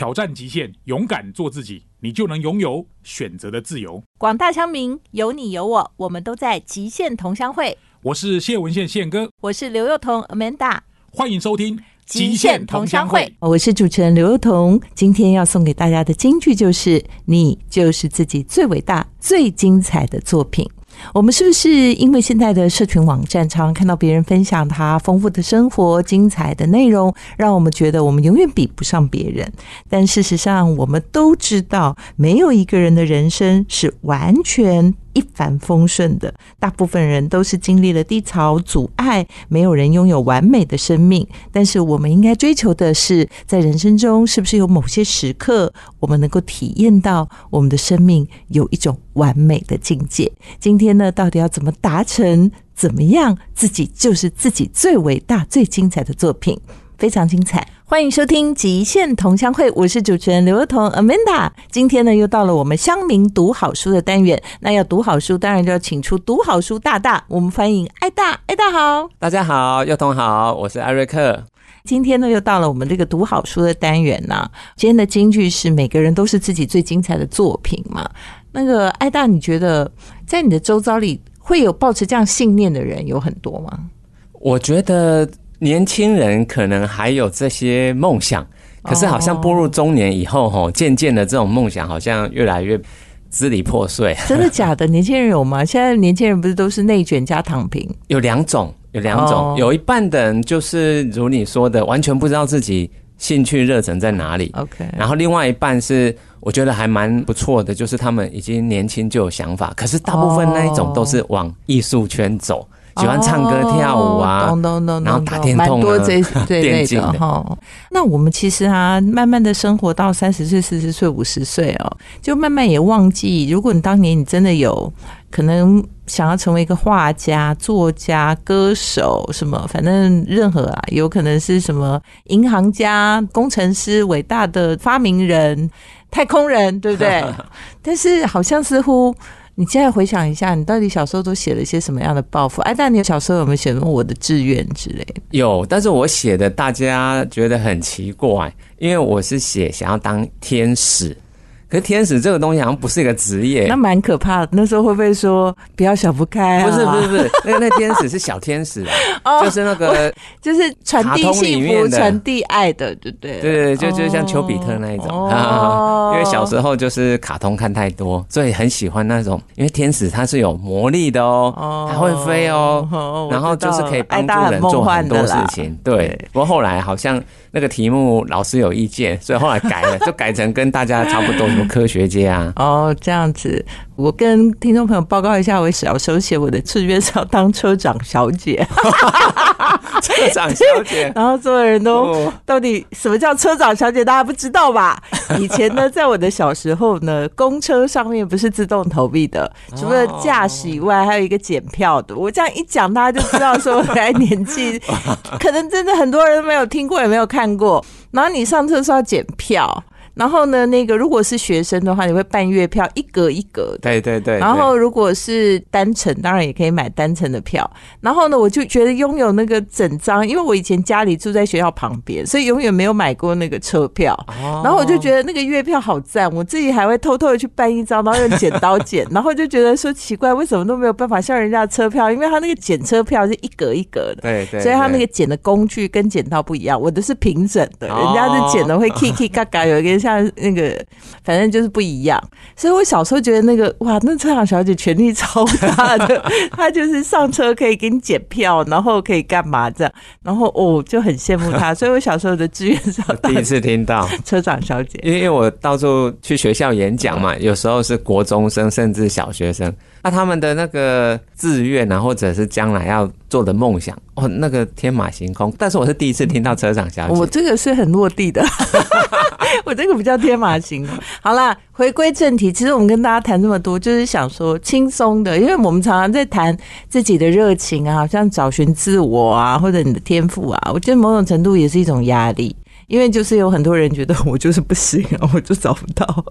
挑战极限，勇敢做自己，你就能拥有选择的自由。广大乡民，有你有我，我们都在极限同乡会。我是谢文宪宪哥，我是刘幼彤 Amanda，欢迎收听《极限同乡会》。我是主持人刘幼彤，今天要送给大家的金句就是：“你就是自己最伟大、最精彩的作品。”我们是不是因为现在的社群网站常常看到别人分享他丰富的生活、精彩的内容，让我们觉得我们永远比不上别人？但事实上，我们都知道，没有一个人的人生是完全一帆风顺的。大部分人都是经历了低潮、阻碍，没有人拥有完美的生命。但是，我们应该追求的是，在人生中，是不是有某些时刻，我们能够体验到我们的生命有一种完美的境界？今天呢，到底要怎么达成？怎么样，自己就是自己最伟大、最精彩的作品，非常精彩。欢迎收听《极限同乡会》，我是主持人刘若彤 Amanda。今天呢，又到了我们乡民读好书的单元。那要读好书，当然就要请出读好书大大。我们欢迎艾大，艾大好，大家好，幼童好，我是艾瑞克。今天呢，又到了我们这个读好书的单元呐。今天的金句是每个人都是自己最精彩的作品嘛。那个艾大，你觉得在你的周遭里会有抱持这样信念的人有很多吗？我觉得年轻人可能还有这些梦想，可是好像步入中年以后，吼，渐渐的这种梦想好像越来越支离破碎。真的假的？年轻人有吗？现在年轻人不是都是内卷加躺平？有两种，有两种，有一半的人就是如你说的，完全不知道自己兴趣热忱在哪里。OK，然后另外一半是我觉得还蛮不错的，就是他们已经年轻就有想法，可是大部分那一种都是往艺术圈走，喜欢唱歌跳舞啊，懂懂懂，然后打电动啊蛮多这这类 的哈。那我们其实啊，慢慢的生活到三十岁、四十岁、五十岁哦，就慢慢也忘记，如果你当年你真的有可能想要成为一个画家、作家、歌手什么，反正任何啊，有可能是什么银行家、工程师、伟大的发明人、太空人，对不对？但是好像似乎。你现在回想一下，你到底小时候都写了一些什么样的抱负？哎，但你小时候有没有写什么我的志愿之类的？有，但是我写的大家觉得很奇怪，因为我是写想要当天使，可是天使这个东西好像不是一个职业那。蛮可怕的。那时候会不会说不要想不开、啊？不是不是不是，那那天使是小天使 就是那个就是传递幸福、传递爱的，对不对？对对，就就像丘比特那一种，哦 因为小时候就是卡通看太多，所以很喜欢那种，因为天使它是有魔力的哦，哦它会飞哦，哦然后就是可以帮助人做很多。事情。对，不过后来好像那个题目老师有意见，所以后来改了，就改成跟大家差不多，什么科学家啊。哦，这样子，我跟听众朋友报告一下，我小时候写我的志愿是要当车长小姐，车长小姐，然后所有人都哦到底什么叫车长小姐，大家不知道吧？以前呢，在我的小时候呢，公车上面不是自动投币的，除了驾驶以外，还有一个检票的。我这样一讲，大家就知道说我来年纪，可能真的很多人都没有听过，也没有看过。然后你上车是要检票。然后呢，那个如果是学生的话，你会办月票，一格一格的。对对对，然后如果是单程，当然也可以买单程的票。然后呢，我就觉得拥有那个整张，因为我以前家里住在学校旁边，所以永远没有买过那个车票。哦然后我就觉得那个月票好赞，我自己还会偷偷的去办一张，然后用剪刀剪，然后就觉得说奇怪，为什么都没有办法像人家的车票？因为他那个剪车票是一格一格的。对对，所以他那个剪的工具跟剪刀不一样，我的是平整的，哦人家是剪的会 k k 嘎嘎，有一个像那个，反正就是不一样。所以我小时候觉得那个哇，那车长小姐权力超大的，她就是上车可以给你检票，然后可以干嘛这样，然后哦就很羡慕她。所以我小时候的志愿是第一次听到。车长小姐。因为我到处去学校演讲嘛，有时候是国中生甚至小学生，那他们的那个志愿啊，或者是将来要做的梦想，哦，那个天马行空。但是我是第一次听到车长小姐我姐，这个是很落地的，我这个比较天马行空。好啦，回归正题，其实我们跟大家谈这么多，就是想说轻松的，因为我们常常在谈自己的热情啊，好像找寻自我啊，或者你的天赋啊，我觉得某种程度也是一种压力。因为就是有很多人觉得 我就是不行啊，我就找不到，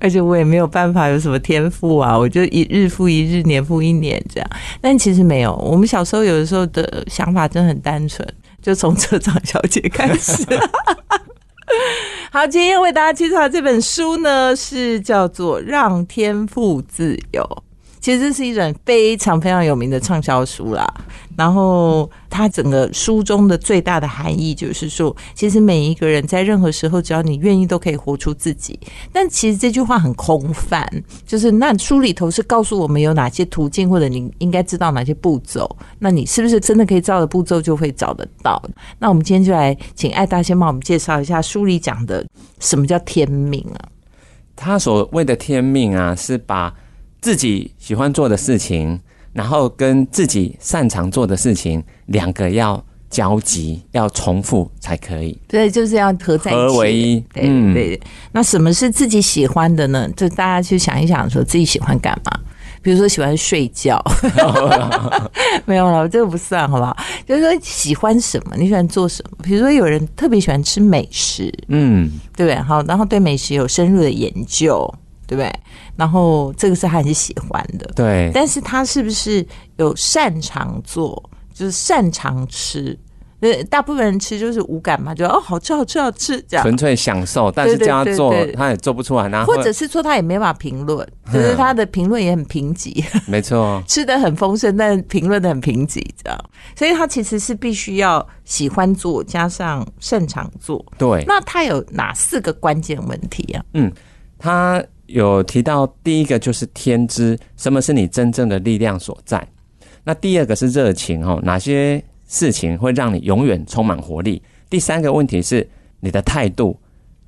而且我也没有办法有什么天赋啊，我就一日复一日，年复一年这样。但其实没有，我们小时候有的时候的想法真的很单纯，就从车长小姐开始。好，今天为大家介绍这本书呢，是叫做《让天赋自由》。其实这是一本非常非常有名的畅销书啦。然后，它整个书中的最大的含义就是说，其实每一个人在任何时候，只要你愿意，都可以活出自己。但其实这句话很空泛，就是那书里头是告诉我们有哪些途径，或者你应该知道哪些步骤。那你是不是真的可以照着步骤就会找得到？那我们今天就来请艾大先帮我们介绍一下书里讲的什么叫天命啊？他所谓的天命啊，是把自己喜欢做的事情。然后跟自己擅长做的事情两个要交集，要重复才可以。对，就是要合在一起，合为一。对对。那什么是自己喜欢的呢？就大家去想一想，说自己喜欢干嘛？比如说喜欢睡觉，没有了，这个不算，好不好？就是说喜欢什么，你喜欢做什么？比如说有人特别喜欢吃美食，嗯，对不对？好，然后对美食有深入的研究。对不对？然后这个是他很喜欢的，对。但是他是不是有擅长做？就是擅长吃？呃，大部分人吃就是无感嘛，就哦，好吃，好吃，好吃，这样纯粹享受。但是这样做他也做不出来，然后或者是说他也没法评论，就是他的评论也很贫瘠。没错，吃的很丰盛，但评论的很贫瘠，这样。所以他其实是必须要喜欢做，加上擅长做。对。那他有哪四个关键问题啊？嗯，他。有提到第一个就是天资，什么是你真正的力量所在？那第二个是热情哦，哪些事情会让你永远充满活力？第三个问题是你的态度，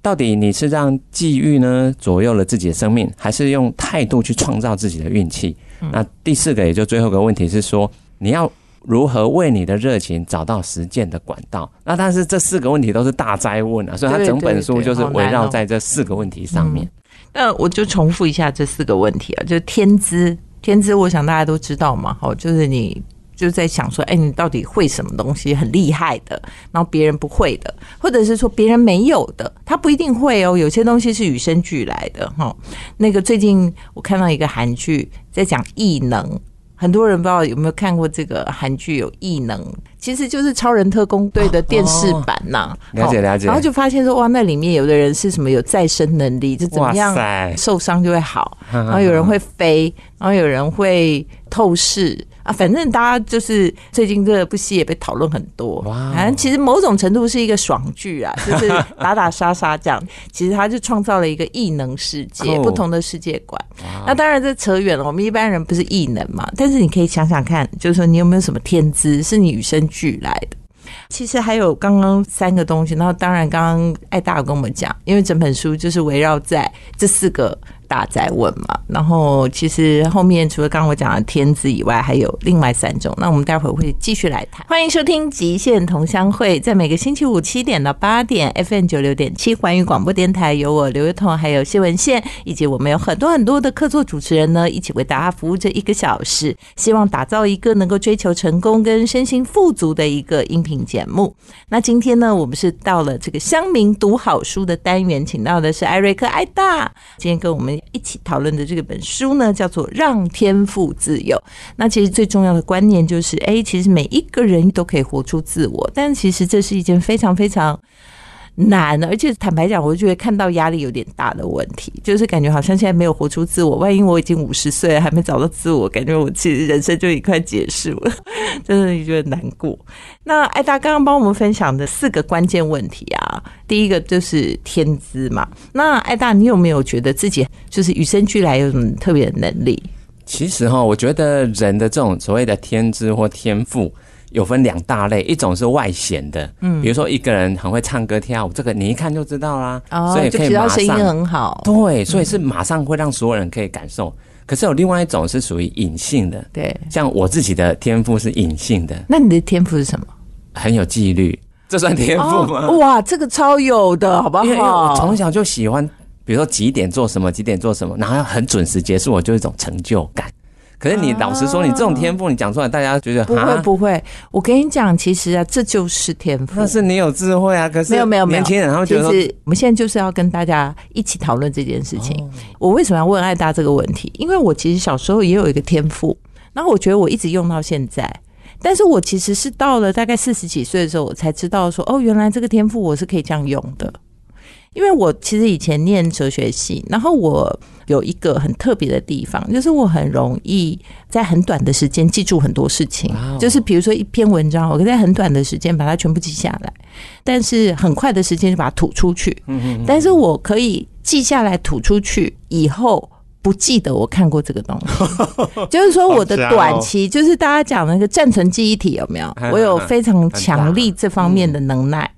到底你是让际遇呢左右了自己的生命，还是用态度去创造自己的运气？那第四个也就最后一个问题是说，你要如何为你的热情找到实践的管道？那但是这四个问题都是大灾问啊，所以它整本书就是围绕在这四个问题上面。那我就重复一下这四个问题啊，就天资，天资，我想大家都知道嘛，好，就是你就在想说，哎，你到底会什么东西很厉害的，然后别人不会的，或者是说别人没有的，他不一定会哦，有些东西是与生俱来的哈。那个最近我看到一个韩剧在讲异能。很多人不知道有没有看过这个韩剧，有异能，其实就是超人特工队的电视版呐。了解了解。然后就发现说，哇，那里面有的人是什么有再生能力，就怎么样受伤就会好。然后有人会飞，然后有人会透视。啊，反正大家就是最近这部戏也被讨论很多。哇，反正其实某种程度是一个爽剧啊，就是打打杀杀这样。其实他就创造了一个异能世界，不同的世界观。那当然这扯远了，我们一般人不是异能嘛。但是你可以想想看，就是说你有没有什么天资是你与生俱来的？其实还有刚刚三个东西，然后当然刚刚艾大跟我们讲，因为整本书就是围绕在这四个。大在问嘛，然后其实后面除了刚我讲的天资以外，还有另外三种。那我们待会儿会继续来谈。欢迎收听极限同乡会，在每个星期五七点到八点，FM 九六点七环宇广播电台，有我刘月彤，还有谢文宪，以及我们有很多很多的客座主持人呢，一起为大家服务这一个小时，希望打造一个能够追求成功跟身心富足的一个音频节目。那今天呢，我们是到了这个乡民读好书的单元，请到的是艾瑞克艾大，今天跟我们。一起讨论的这本书呢，叫做《让天赋自由》。那其实最重要的观念就是，哎，其实每一个人都可以活出自我，但其实这是一件非常非常。难，而且坦白讲，我就觉得看到压力有点大的问题，就是感觉好像现在没有活出自我。万一我已经五十岁了，还没找到自我，感觉我其实人生就已快结束了，真的觉得难过。那艾达刚刚帮我们分享的四个关键问题啊，第一个就是天资嘛。那艾达，你有没有觉得自己就是与生俱来有什么特别的能力？其实哈，我觉得人的这种所谓的天资或天赋。有分两大类，一种是外显的，嗯，比如说一个人很会唱歌跳舞，这个你一看就知道啦，哦，所以可以马上声音很好，对，所以是马上会让所有人可以感受。可是有另外一种是属于隐性的，对，像我自己的天赋是隐性的。那你的天赋是什么？很有纪律，这算天赋吗？哇，这个超有的，好不好？因为我从小就喜欢，比如说几点做什么，几点做什么，然后要很准时结束，我就一种成就感。可是你老实说，你这种天赋，你讲出来，大家觉得不会不会。我跟你讲，其实啊，这就是天赋。但是你有智慧啊，可是没有没有年轻人，他们觉得，我们现在就是要跟大家一起讨论这件事情。我为什么要问艾达这个问题？因为我其实小时候也有一个天赋，然后我觉得我一直用到现在。但是我其实是到了大概四十几岁的时候，我才知道说，哦，原来这个天赋我是可以这样用的。因为我其实以前念哲学系，然后我有一个很特别的地方，就是我很容易在很短的时间记住很多事情。就是比如说一篇文章，我可以在很短的时间把它全部记下来，但是很快的时间就把它吐出去。但是我可以记下来吐出去以后。不记得我看过这个东西，就是说我的短期，就是大家讲那个暂存记忆体有没有？我有非常强力这方面的能耐。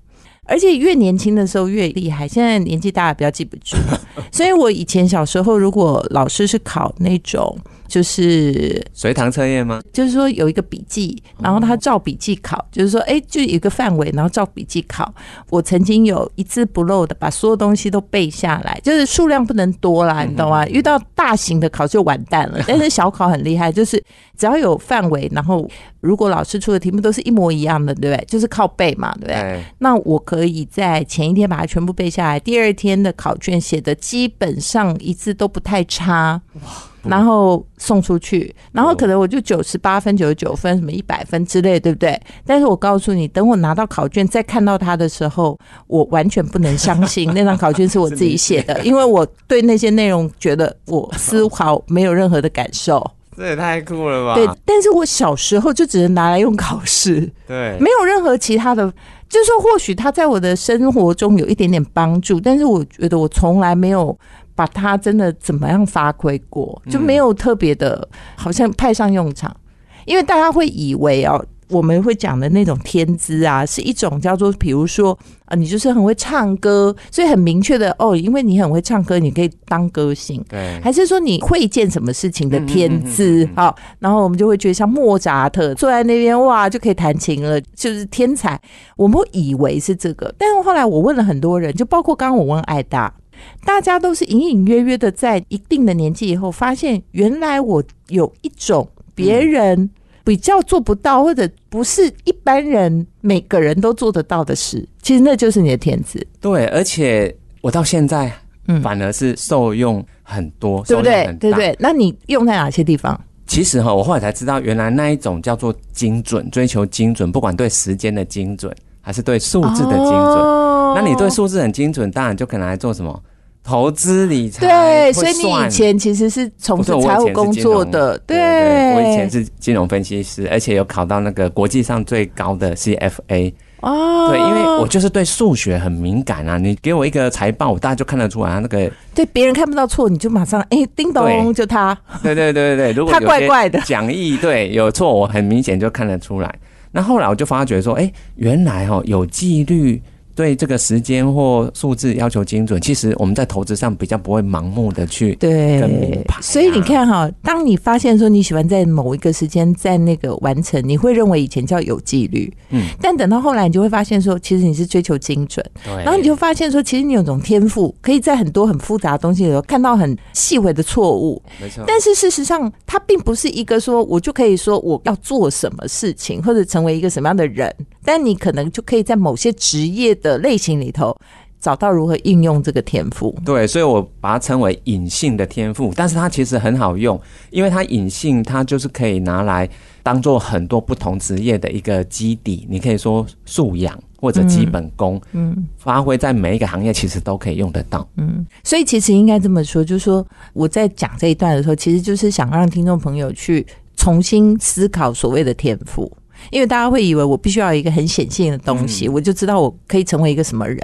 而且越年轻的时候越厉害，现在年纪大了比较记不住，所以我以前小时候如果老师是考那种就是随堂测验吗？就是说有一个笔记，然后他照笔记考，就是说哎，就有一个范围，然后照笔记考。我曾经有一字不漏的把所有东西都背下来，就是数量不能多啦，你懂吗？遇到大型的考就完蛋了，但是小考很厉害，就是只要有范围，然后如果老师出的题目都是一模一样的，对不对？就是靠背嘛，对不对？哎，那我可以在前一天把它全部背下来，第二天的考卷写的基本上一字都不太差，然后送出去，然后可能我就九十八分、九十九分、什么一百分之类，对不对？但是我告诉你，等我拿到考卷再看到它的时候，我完全不能相信 那张考卷是我自己写的，因为我对那些内容觉得我丝毫没有任何的感受。这也太酷了吧？对，但是我小时候就只能拿来用考试。对，没有任何其他的，就是说或许他在我的生活中有一点点帮助，但是我觉得我从来没有把它真的怎么样发挥过，就没有特别的，好像派上用场，因为大家会以为哦。我们会讲的那种天资啊，是一种叫做，比如说啊，你就是很会唱歌，所以很明确的哦，因为你很会唱歌，你可以当歌星。对，还是说你会一件什么事情的天资好，然后我们就会觉得像莫扎特坐在那边哇就可以弹琴了，就是天才。我们会以为是这个，但是后来我问了很多人，就包括刚刚我问艾达，大家都是隐隐约约的在一定的年纪以后，发现原来我有一种别人比较做不到，或者不是一般人每个人都做得到的事，其实那就是你的天资，对，而且我到现在嗯，反而是受用很多，对不对对不对？那你用在哪些地方？其实哈，我后来才知道，原来那一种叫做精准，追求精准，不管对时间的精准，还是对数字的精准。哦那你对数字很精准，当然就可能来做什么投资理财。对，所以你以前其实是从事财务工作的，对对，我以前是金融分析师，而且有考到那个国际上最高的 CFA。哦，对，因为我就是对数学很敏感啊，你给我一个财报，我大概就看得出来他那个。对别人看不到错，你就马上哎，叮咚，就他，对对对对对，如果他怪怪的讲义对有错，我很明显就看得出来。那后来我就发觉说，哎，原来哦有纪律。对这个时间或数字要求精准，其实我们在投资上比较不会盲目的去对跟名牌啊。所以你看哈，当你发现说你喜欢在某一个时间在那个完成，你会认为以前叫有纪律，嗯，但等到后来，你就会发现说，其实你是追求精准，对，然后你就发现说，其实你有种天赋，可以在很多很复杂的东西里头看到很细微的错误，没错，但是事实上，它并不是一个说我就可以说我要做什么事情，或者成为一个什么样的人，但你可能就可以在某些职业的类型里头找到如何应用这个天赋。对，所以我把它称为隐性的天赋，但是它其实很好用，因为它隐性，它就是可以拿来当做很多不同职业的一个基底，你可以说素养或者基本功，嗯发挥在每一个行业其实都可以用得到。嗯，所以其实应该这么说，就是说我在讲这一段的时候，其实就是想让听众朋友去重新思考所谓的天赋。因为大家会以为我必须要有一个很显性的东西，我就知道我可以成为一个什么人。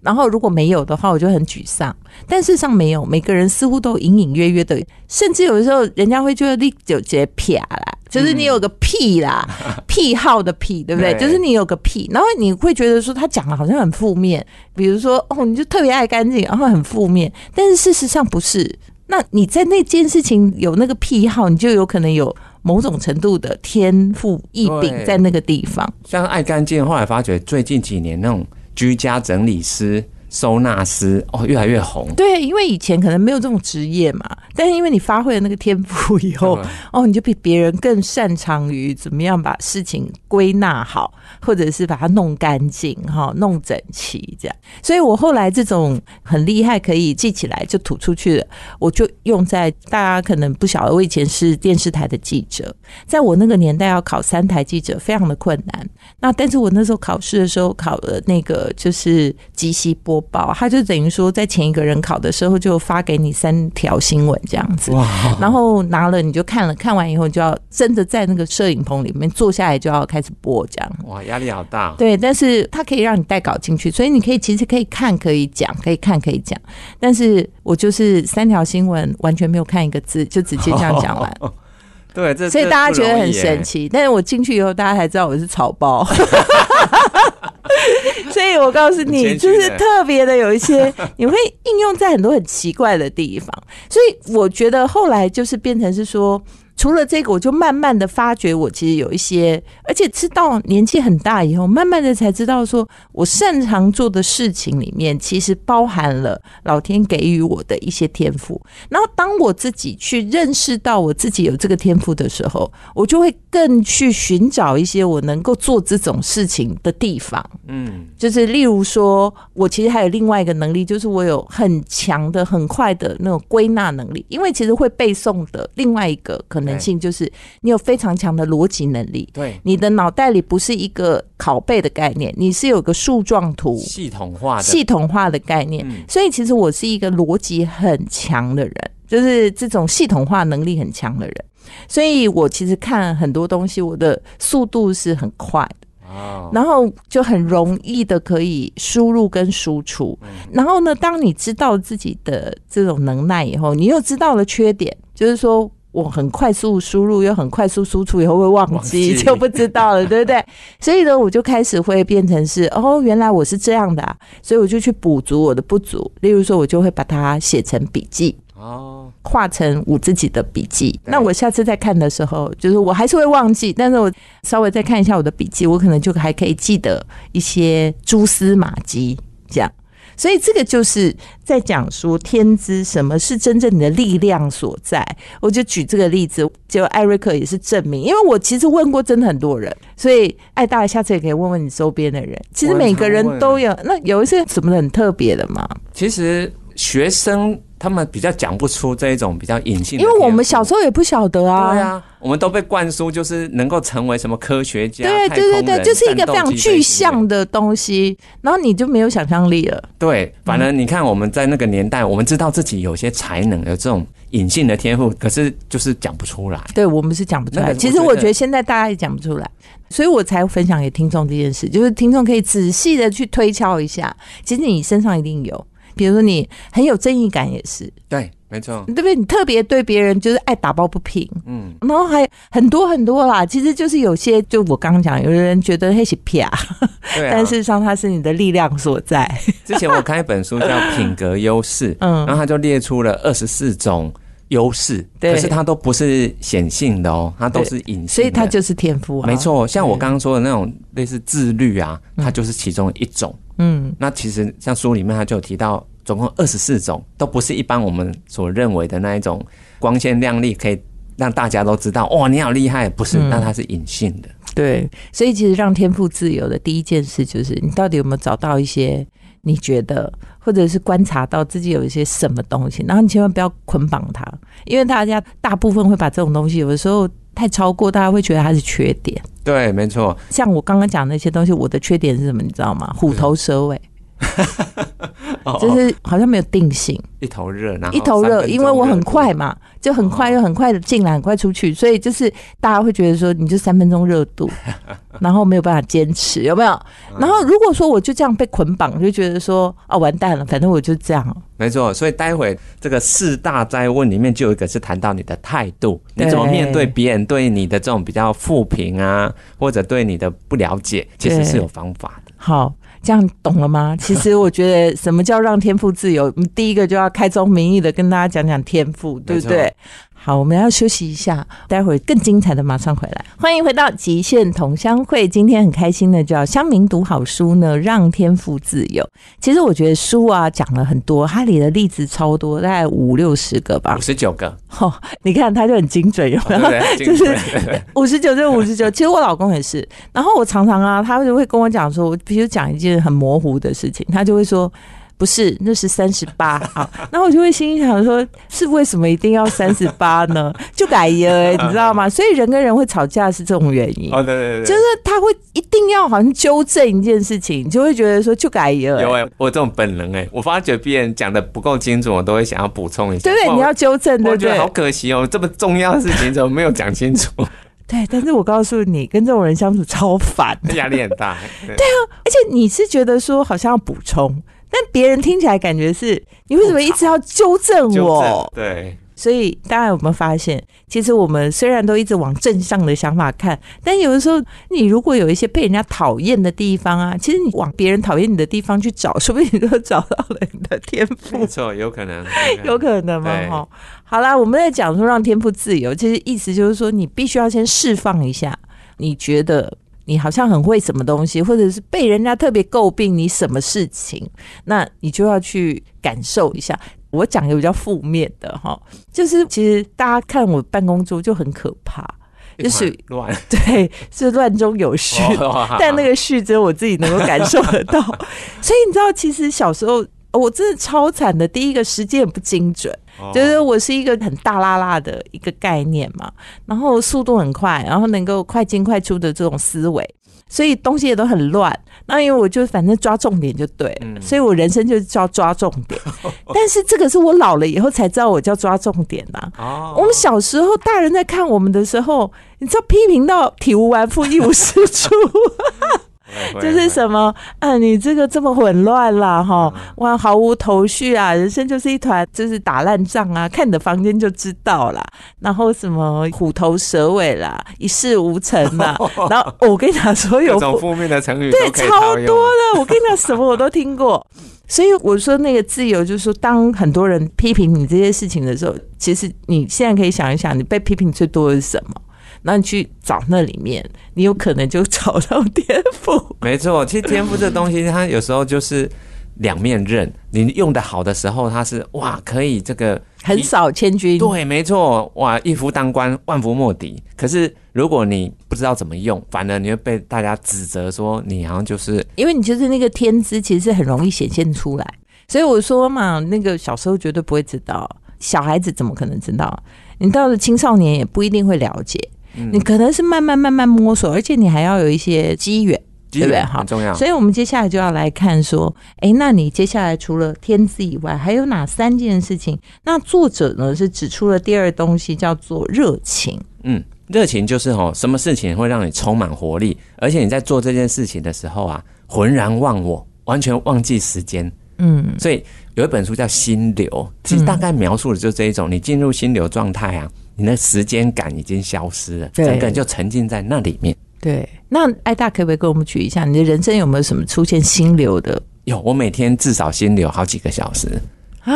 然后如果没有的话，我就很沮丧。但事实上没有，每个人似乎都隐隐约约的，甚至有的时候人家会觉得你有些撇啦，就是你有个癖啦，癖好的癖，对不对？对就是你有个癖，然后你会觉得说他讲的好像很负面，比如说哦，你就特别爱干净，然后很负面，但是事实上不是。那你在那件事情有那个癖好，你就有可能有某种程度的天赋异禀在那个地方。像爱干净，后来发觉最近几年那种居家整理师、收纳师哦越来越红。对，因为以前可能没有这种职业嘛，但是因为你发挥了那个天赋以后，对哦，你就比别人更擅长于怎么样把事情归纳好，或者是把它弄干净哈，弄整齐这样。所以我后来这种很厉害，可以记起来就吐出去了，我就用在大家可能不晓得，我以前是电视台的记者，在我那个年代要考三台记者非常的困难。那但是我那时候考试的时候考了那个就是即席播报，他就等于说在前一个人考的时候就发给你三条新闻这样子，然后拿了你就看了，看完以后你就要真的在那个摄影棚里面坐下来就要开始播这样。哇，压力好大。对，但是它可以让你带稿进去，所以你可以其实可以看，可以讲，可以看，可以讲。但是我就是三条新闻完全没有看一个字，就直接这样讲完。对，这所以大家觉得很神神。奇，但是我进去以后，大家才知道我是草包。所以我告诉你，就是特别的有一些，你会应用在很多很奇怪的地方。所以我觉得后来就是变成是说。除了这个，我就慢慢的发觉，我其实有一些，而且知道年纪很大以后，慢慢的才知道，说我擅长做的事情里面，其实包含了老天给予我的一些天赋。然后，当我自己去认识到我自己有这个天赋的时候，我就会更去寻找一些我能够做这种事情的地方。嗯，就是例如说，我其实还有另外一个能力，就是我有很强的、很快的那种归纳能力。因为其实会背诵的另外一个可能性，就是你有非常强的逻辑能力。对，你的脑袋里不是一个拷贝的概念，你是有个树状图、系统化的，系统化的概念。嗯所以其实我是一个逻辑很强的人，就是这种系统化能力很强的人。所以我其实看很多东西，我的速度是很快的。哦，然后就很容易的可以输入跟输出。嗯然后呢，当你知道自己的这种能耐以后，你又知道了缺点，就是说我很快速输入又很快速输出以后会忘忘记，就不知道了，对不对？所以呢，我就开始会变成是哦，原来我是这样的、啊，所以我就去补足我的不足。例如说，我就会把它写成笔记。哦，画成我自己的笔记。那我下次再看的时候，就是我还是会忘记，但是我稍微再看一下我的笔记，我可能就还可以记得一些蛛丝马迹，这样。所以这个就是在讲说天资，什么是真正你的力量所在。我就举这个例子，就艾瑞克也是证明，因为我其实问过真的很多人，所以艾大下次也可以问问你周边的人，其实每个人都有。那有一些什么很特别的吗？其实学生他们比较讲不出这一种比较隐性的，因为我们小时候也不晓得啊，对啊，我们都被灌输就是能够成为什么科学家，对太对对对，就是一个非常具象的东西，然后你就没有想象力了。对，反正你看我们在那个年代，我们知道自己有些才能，有这种隐性的天赋，可是就是讲不出来。对我们是讲不出来。其实我觉得现在大家也讲不出来，所以我才分享给听众这件事，就是听众可以仔细的去推敲一下，其实你身上一定有。比如说你很有正义感，也是对，没错对，不对？你特别对别人就是爱打抱不平，嗯，然后还很多很多啦。其实就是有些，就我刚刚讲，有的人觉得嘿是啪，对啊。但事实上它是你的力量所在。之前我看一本书叫《品格优势》，嗯然后他就列出了二十四种优势，可是它都不是显性的哦，它都是隐性的，所以它就是天赋啊，没。错。像我刚刚说的那种类似自律啊，嗯它就是其中一种。嗯，那其实像书里面他就有提到，总共二十四种，都不是一般我们所认为的那一种光鲜亮丽，可以让大家都知道哇你好厉害，不是，嗯那它是隐性的。对，所以其实让天赋自由的第一件事就是，你到底有没有找到一些你觉得，或者是观察到自己有一些什么东西，然后你千万不要捆绑它，因为大家大部分会把这种东西有的时候太超过，大家会觉得它是缺点。对，没错，像我刚刚讲那些东西，我的缺点是什么？你知道吗？虎头蛇尾，哦 就是好像没有定性。一头热，然后一头热，因为我很快，嘛，就很快哦又很快的进来，很快出去，所以就是大家会觉得说你就三分钟热度，然后没有办法坚持，有没有？嗯然后如果说我就这样被捆绑，就觉得说啊完蛋了，反正我就这样，没错。所以待会这个四大灾问里面就有一个是谈到你的态度，你怎么面对别人对你的这种比较负评啊，或者对你的不了解，其实是有方法的。好。这样懂了吗？其实我觉得什么叫让天赋自由？嗯第一个就要开宗明义的跟大家讲讲天赋，对不对？好，我们要休息一下，待会儿更精彩的马上回来。欢迎回到极限同乡会，今天很开心的叫乡民读好书呢，让天赋自由。其实我觉得书啊讲了很多，它里的例子超多，大概五六十个吧五。十九个，哦，你看他就很精准，有没有？就是五十九就五十九。其实我老公也是，然后我常常啊，他就会跟我讲说，我比如讲一件很模糊的事情，他就会说。不是，那是三十八啊。然后 我就会心想说，是为什么一定要三十八呢？就改耶、欸，你知道吗？所以人跟人会吵架是这种原因。哦，对对对，就是他会一定要好像纠正一件事情，就会觉得说就改耶、欸，有哎、我这种本能哎、我发觉别人讲的不够清楚，我都会想要补充一下。对对？你要纠正，对不对我觉得好？可惜哦，这么重要的事情怎么没有讲清楚？对，但是我告诉你，跟这种人相处超烦，压力很大。对啊而且你是觉得说好像要补充，但别人听起来感觉是你为什么一直要纠正我正？对，所以大家有没有发现，其实我们虽然都一直往正向的想法看，但有的时候你如果有一些被人家讨厌的地方啊，其实你往别人讨厌你的地方去找，说不定你就找到了你的天赋没。错，有可能，有可能吗？哈，好啦，我们在讲说让天赋自由，其实意思就是说，你必须要先释放一下，你觉得你好像很会什么东西，或者是被人家特别诟病你什么事情，那你就要去感受一下。我讲一个比较负面的哈，就是其实大家看我办公桌就很可怕，就是乱，对，是乱中有序。哦但那个序只有我自己能够感受得到。所以你知道，其实小时候我真的超惨的。第一个时间也不精准，哦就是我是一个很大拉拉的一个概念嘛，然后速度很快，然后能够快进快出的这种思维。所以东西也都很乱，那因为我就反正抓重点就对所以我人生就是叫抓重点。但是这个是我老了以后才知道我叫抓重点呐、哦我们小时候大人在看我们的时候，你知道批评到体无完肤、一无是处，会 就是什么啊，你这个这么混乱啦，哈，哇，毫无头绪啊，人生就是一团就是打烂仗啊，看你的房间就知道啦。然后什么虎头蛇尾啦，一事无成啦。然后我跟你讲，所有各种负面的成语对超多的，我跟你讲，什么我都听过。所以我说那个自由，就是说，当很多人批评你这些事情的时候，其实你现在可以想一想，你被批评最多的是什么？然后你去找那里面，你有可能就找到天赋。没错，其实天赋这东西，它有时候就是两面刃。你用的好的时候，它是哇，可以这个横扫千军，对，没错，哇，一夫当关，万夫莫敌。可是如果你不知道怎么用，反而你会被大家指责说你好像就是因为你就是那个天资，其实是很容易显现出来。所以我说嘛，那个小时候绝对不会知道，小孩子怎么可能知道？你到了青少年也不一定会了解，你可能是慢慢慢慢摸索，而且你还要有一些机缘。对不对好很重要。所以，我们接下来就要来看说，哎，那你接下来除了天资以外，还有哪三件事情？那作者呢是指出了第二东西叫做热情。嗯，热情就是哦，什么事情会让你充满活力，而且你在做这件事情的时候啊，浑然忘我，完全忘记时间。嗯，所以有一本书叫《心流》，其实大概描述的就是这一种，你进入心流状态啊，你的时间感已经消失了，对整个人就沉浸在那里面。对。那艾大可不可以跟我们举一下，你的人生有没有什么出现心流的有，我每天至少心流好几个小时，啊？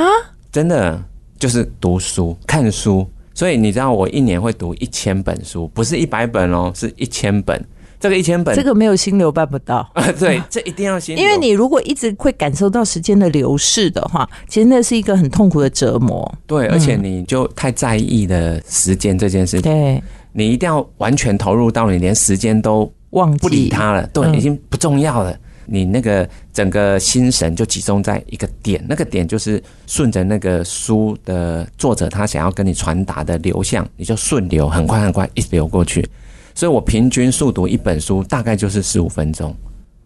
真的就是读书、看书。所以你知道，我一年会读一千本书，不是一百本哦，是一千本。这个一千本，这个没有心流办不到。啊，对，这一定要心流，因为你如果一直会感受到时间的流逝的话，其实那是一个很痛苦的折磨。对，而且你就太在意的时间这件事情，对，你一定要完全投入到你连时间都忘记不理它了，对，嗯已经不重要了。你那个整个心神就集中在一个点，那个点就是顺着那个书的作者他想要跟你传达的流向，你就顺流，很快很快一直流过去。所以我平均速读一本书大概就是十五分钟，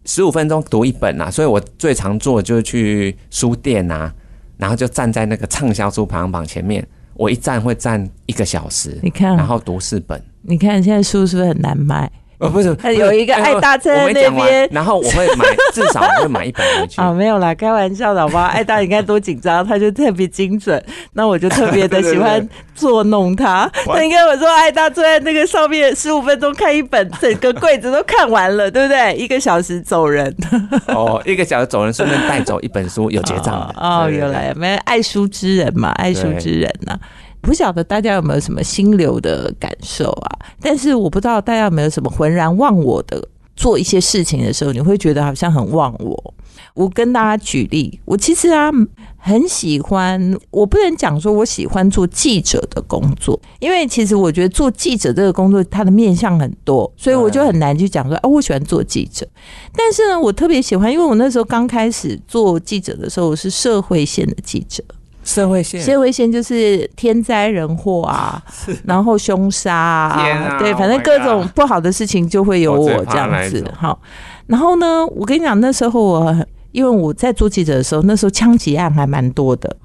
十五分钟读一本啊。所以我最常做的就是去书店啊，然后就站在那个畅销书排行榜前面，我一站会站一个小时，你看然后读四本。你看现在书是不是很难卖？呃，不是，呃有一个爱大车在那边然后我会买，至少我会买一本回去。啊，没有啦，开玩笑的好不好？爱大，你看多紧张，他就特别精准，那我就特别的喜欢捉弄他。那应该我说，爱大坐在那个上面十五分钟看一本，整个柜子都看完了，对不对？一个小时走人，哦，一个小时走人，顺便带走一本书，有结账的。哦，对对对有来没爱书之人嘛，爱书之人呐、不晓得大家有没有什么心流的感受啊？但是我不知道大家有没有什么浑然忘我的做一些事情的时候，你会觉得好像很忘我。我跟大家举例，我其实啊很喜欢，我不能讲说我喜欢做记者的工作，因为其实我觉得做记者这个工作，它的面向很多，所以我就很难去讲说啊，我喜欢做记者。但是呢，我特别喜欢，因为我那时候刚开始做记者的时候，我是社会线的记者。社会线，社会线就是天灾人祸啊，然后凶杀啊，啊对，Oh 反正各种不好的事情就会有我这样。子好，然后呢，我跟你讲，那时候我因为我在做记者的时候，那时候枪击案还蛮多的，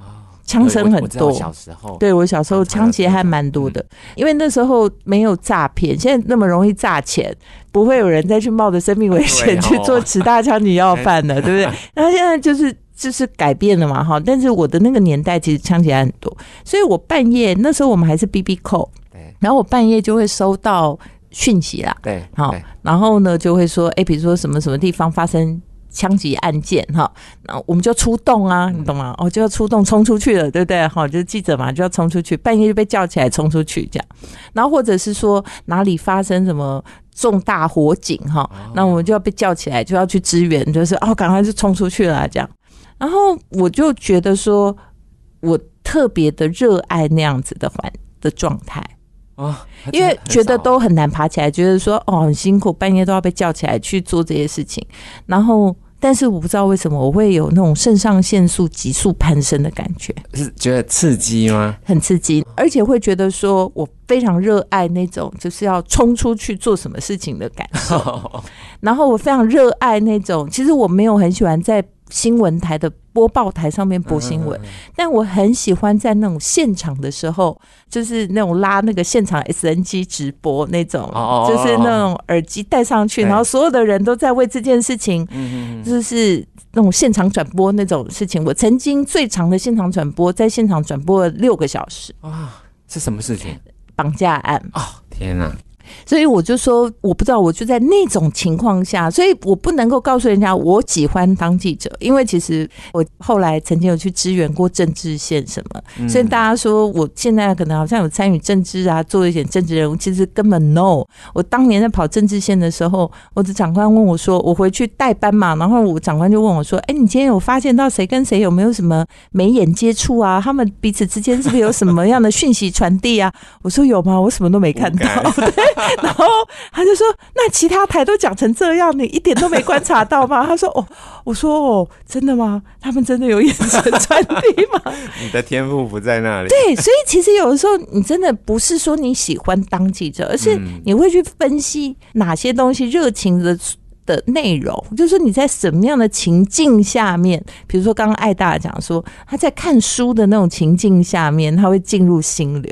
枪声很多。小时候，对我小时候枪击还蛮多的，因为那时候没有诈骗，现在那么容易诈钱，不会有人再去冒着生命危险去做持大枪你要犯的，对不对？然后现在就是就是改变了嘛，哈。但是我的那个年代其实枪击案很多，所以我半夜那时候我们还是 B B 扣，对然后我半夜就会收到讯息啦，对，好，然后呢就会说，哎，比如说什么什么地方发生枪击案件哈，那我们就出动啊，你懂吗？哦，就要出动冲出去了，对不对？哈，就是记者嘛，就要冲出去，半夜就被叫起来冲出去这样，然后或者是说哪里发生什么。重大火警哈，那我们就要被叫起来，就要去支援，就是哦，赶快就冲出去了啊这样。然后我就觉得说，我特别的热爱那样子的环的状态，啊，因为觉得都很难爬起来，觉得说哦很辛苦，半夜都要被叫起来去做这些事情。然后，但是我不知道为什么我会有那种肾上腺素急速攀升的感觉，是觉得刺激吗？很刺激，而且会觉得说我非常热爱那种就是要冲出去做什么事情的感受。然后我非常热爱那种，其实我没有很喜欢在新闻台的播报台上面播新嗯闻，但我很喜欢在那种现场的时候，就是那种拉那个现场 SNG 直播那种，哦哦哦就是那种耳机戴上去，然后所有的人都在为这件事情，就是那种现场转播那种事情。我曾经最长的现场转播，在现场转播了六个小时，嗯，啊，是什么事情？绑架案。哦，天哪！所以我就说，我不知道，我就在那种情况下，所以我不能够告诉人家我喜欢当记者，因为其实我后来曾经有去支援过政治线什么，嗯所以大家说我现在可能好像有参与政治啊，做一点政治人物，其实根本 no。我当年在跑政治线的时候，我的长官问我说，我回去代班嘛，然后我长官就问我说，哎，你今天有发现到谁跟谁有没有什么眉眼接触啊？他们彼此之间是不是有什么样的讯息传递啊？我说有吗？我什么都没看到。然后他就说：“那其他台都讲成这样，你一点都没观察到吗？” 他说：“哦，我说哦，真的吗？他们真的有眼神传递吗 你的天赋不在那里。？”对，所以其实有的时候你真的不是说你喜欢当记者，而是嗯你会去分析哪些东西热情的。的内容，就是说你在什么样的情境下面，比如说刚刚艾大讲说他在看书的那种情境下面，他会进入心流。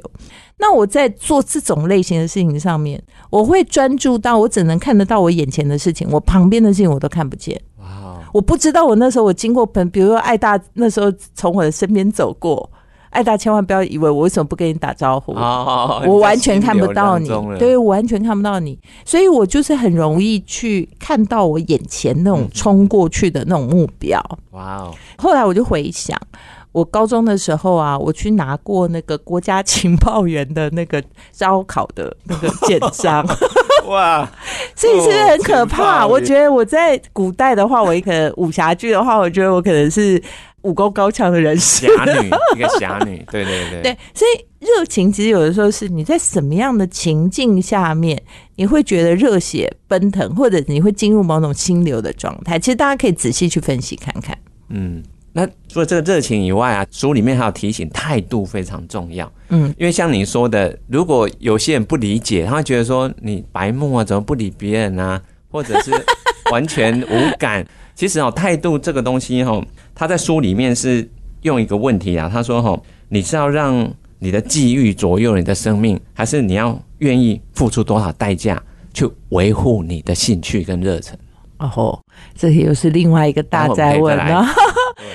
那我在做这种类型的事情上面，我会专注到我只能看得到我眼前的事情，我旁边的事情我都看不见。哇哦，我不知道我那时候我经过朋，比如说艾大那时候从我的身边走过，艾大千万不要以为我为什么不跟你打招呼。哦我完全看不到你对我完全看不到你，所以我就是很容易去看到我眼前那种冲过去的那种目标。哇哦，后来我就回想，我高中的时候啊，我去拿过那个国家情报员的那个招考的那个简章，哇，所以是不是很可怕？我觉得我在古代的话，我一个武侠剧的话，我觉得我可能是武功高强的人士。侠女，一个侠女，对对对，对，所以热情其实有的时候是你在什么样的情境下面，你会觉得热血奔腾，或者你会进入某种心流的状态。其实大家可以仔细去分析看看。嗯。那除了这个热情以外啊，书里面还有提醒态度非常重要。嗯，因为像你说的，如果有些人不理解，他会觉得说你白目啊，怎么不理别人啊，或者是完全无感。其实哦，态度这个东西哦，他在书里面是用一个问题啊，他说哦，你是要让你的际遇左右你的生命，还是你要愿意付出多少代价去维护你的兴趣跟热忱？哦，这又是另外一个大灾问了。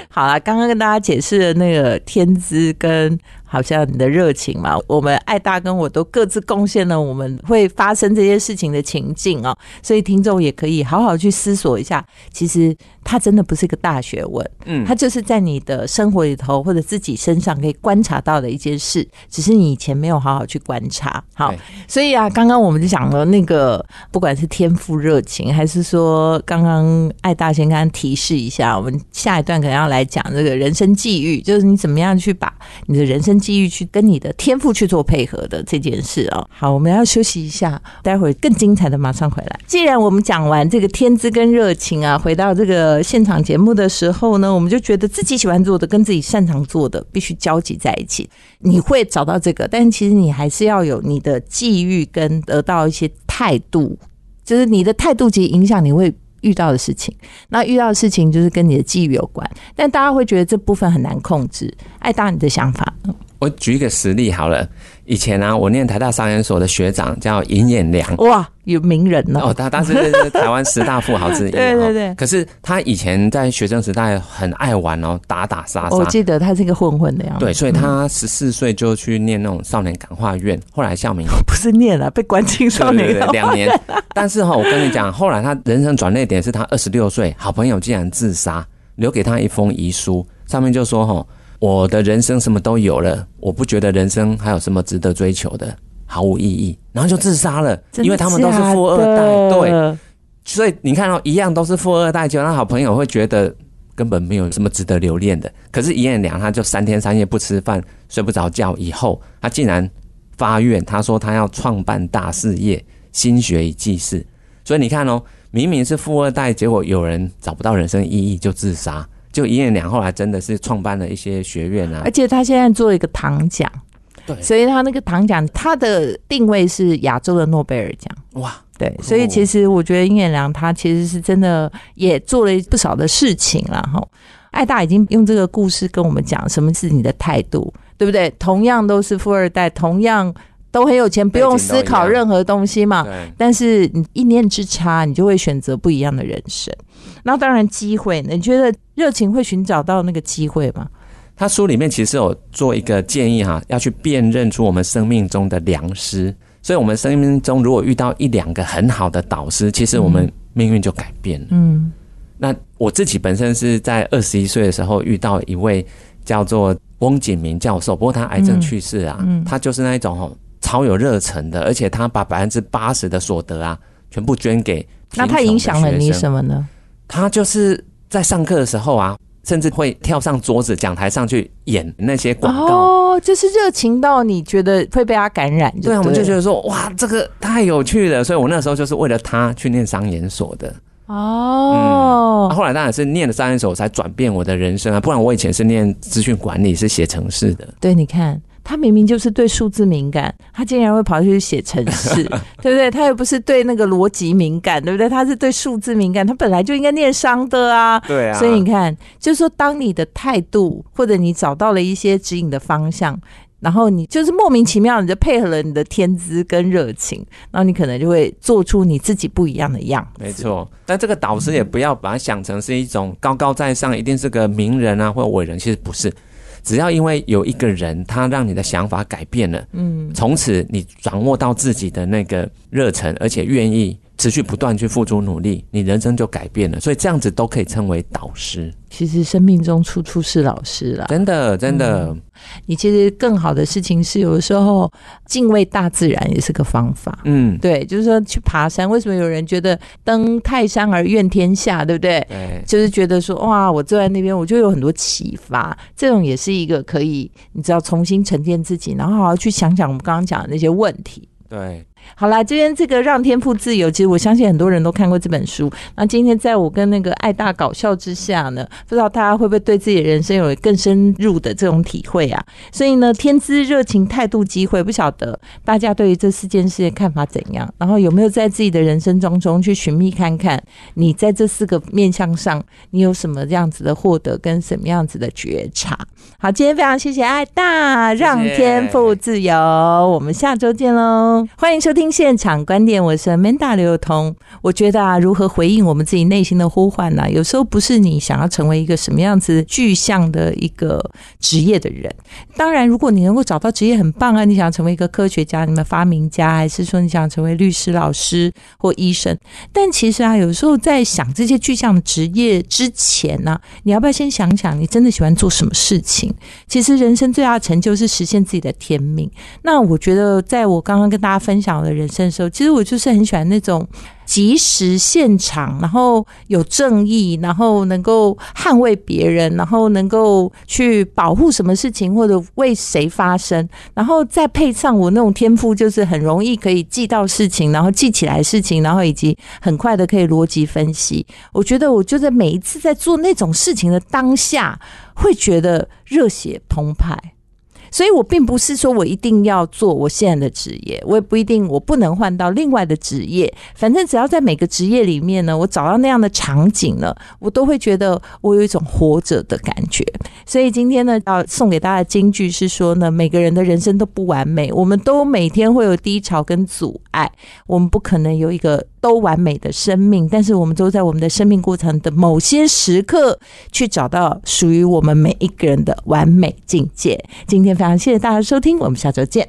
好了，刚刚跟大家解释的那个天资跟好像你的热情嘛。我们爱大跟我都各自贡献了我们会发生这些事情的情境哦，所以听众也可以好好去思索一下，其实它真的不是一个大学问，嗯它就是在你的生活里头或者自己身上可以观察到的一件事，只是你以前没有好好去观察。好，所以啊，刚刚我们就讲了那个，不管是天赋热情，还是说刚刚爱大先刚刚提示一下，我们下一段可能要来讲这个人生际遇，就是你怎么样去把你的人生际遇去跟你的天赋去做配合的这件事哦。好，我们要休息一下，待会儿更精彩的马上回来。既然我们讲完这个天资跟热情啊，回到这个现场节目的时候呢，我们就觉得自己喜欢做的跟自己擅长做的必须交集在一起。你会找到这个，但其实你还是要有你的际遇跟得到一些态度，就是你的态度其实影响你会遇到的事情。那遇到的事情就是跟你的际遇有关，但大家会觉得这部分很难控制。爱达，你的想法呢？我举一个实例好了，以前啊，我念台大商研所的学长叫尹衍良。哇，有名人哦，哦，他当时是台湾十大富豪之一、哦。对对对可是他以前在学生时代很爱玩哦，打打杀杀。我记得他是一个混混的样子，对，所以他十四岁就去念那种少年感化院，后来校名 不是念了，被关进少年两年。但是哈、我跟你讲，后来他人生转捩点是他二十六岁，好朋友竟然自杀，留给他一封遗书，上面就说哈、我的人生什么都有了，我不觉得人生还有什么值得追求的，毫无意义，然后就自杀了，因为他们都是富二代，对，所以你看到、一样都是富二代，就让好朋友会觉得根本没有什么值得留恋的。可是尹彦良他就三天三夜不吃饭，睡不着觉，以后他竟然发愿，他说他要创办大事业，心学以济世。所以你看哦，明明是富二代，结果有人找不到人生意义就自杀。就一彦良后来真的是创办了一些学院啊而，且他现在做一个唐奖，对所以他那个唐奖，他的定位是亚洲的诺贝尔奖。哇，对，所以其实我觉得殷彦良他其实是真的也做了不少的事情了哈。艾大已经用这个故事跟我们讲什么是你的态度，对不对？同样都是富二代，同样都很有钱，不用思考任何东西嘛。但是你一念之差，你就会选择不一样的人生。那当然，机会呢，你觉得热情会寻找到那个机会吗？他书里面其实有做一个建议哈，要去辨认出我们生命中的良师。所以，我们生命中如果遇到一两个很好的导师，其实我们命运就改变了。嗯那我自己本身是在二十一岁的时候遇到一位叫做翁景明教授，不过他癌症去世啊，嗯嗯他就是那一种哦超有热忱的，而且他把百分之八十的所得啊全部捐给那他影响了你？什么呢？他就是在上课的时候啊，甚至会跳上桌子讲台上去演那些广告。哦，就是热情到你觉得会被他感染对啊，我们就觉得得说，哇，这个太有趣了，所以我那时候就是为了他去念商研所的。哦啊，，后来当然是念了商研所才转变我的人生啊，不然我以前是念资讯管理，是写程式的。对，你看。他明明就是对数字敏感，他竟然会跑去写程式，对不对？他又不是对那个逻辑敏感，对不对？他是对数字敏感，他本来就应该念商的啊。对啊所以你看，就是说，当你的态度或者你找到了一些指引的方向，然后你就是莫名其妙，你就配合了你的天资跟热情，然后你可能就会做出你自己不一样的样子。没错，但这个导师也不要把它想成是一种高高在上，一定是个名人啊或者伟人，其实不是。只要因为有一个人，他让你的想法改变了，嗯，从此你掌握到自己的那个热忱，而且愿意持续不断去付出努力，你人生就改变了。所以这样子都可以称为导师，其实生命中处处是老师啦。真的真的。你其实更好的事情是，有的时候敬畏大自然也是个方法。嗯，对，就是说去爬山，为什么有人觉得登泰山而怨天下，对不对？对，就是觉得说，哇，我坐在那边，我就有很多启发。这种也是一个可以，你知道，重新沉淀自己，然后好好去想想我们刚刚讲的那些问题。对，好啦，今天这个让天赋自由，其实我相信很多人都看过这本书。那今天在我跟那个爱大搞笑之下呢，不知道大家会不会对自己的人生有更深入的这种体会啊？所以呢，天资、热情、态度、机会，不晓得大家对于这四件事的看法怎样？然后有没有在自己的人生当中去寻觅看看，你在这四个面向上，你有什么样子的获得跟什么样子的觉察？好，今天非常谢谢爱大，让天赋自由，我们下周见喽！欢迎收听。听现场观点，我是 Manda 刘通。我觉得啊，如何回应我们自己内心的呼唤呢、有时候不是你想要成为一个什么样子具象的一个职业的人。当然，如果你能够找到职业很棒啊，你想成为一个科学家、你们发明家，还是说你想成为律师、老师或医生？但其实啊，有时候在想这些具象的职业之前呢、你要不要先想想你真的喜欢做什么事情？其实人生最大的成就是实现自己的天命。那我觉得，在我刚刚跟大家分享我的人生的时候，其实我就是很喜欢那种及时现场，然后有正义，然后能够捍卫别人，然后能够去保护什么事情或者为谁发声，然后再配上我那种天赋，就是很容易可以记到事情，然后记起来事情，然后以及很快的可以逻辑分析。我觉得我就在每一次在做那种事情的当下，会觉得热血澎湃。所以我并不是说我一定要做我现在的职业，我也不一定我不能换到另外的职业。反正只要在每个职业里面呢，我找到那样的场景呢，我都会觉得我有一种活着的感觉。所以今天呢，要送给大家的金句是说呢，每个人的人生都不完美，我们都每天会有低潮跟阻碍，我们不可能有一个都完美的生命，但是我们都在我们的生命过程的某些时刻去找到属于我们每一个人的完美境界。今天非常谢谢大家收听，我们下周见。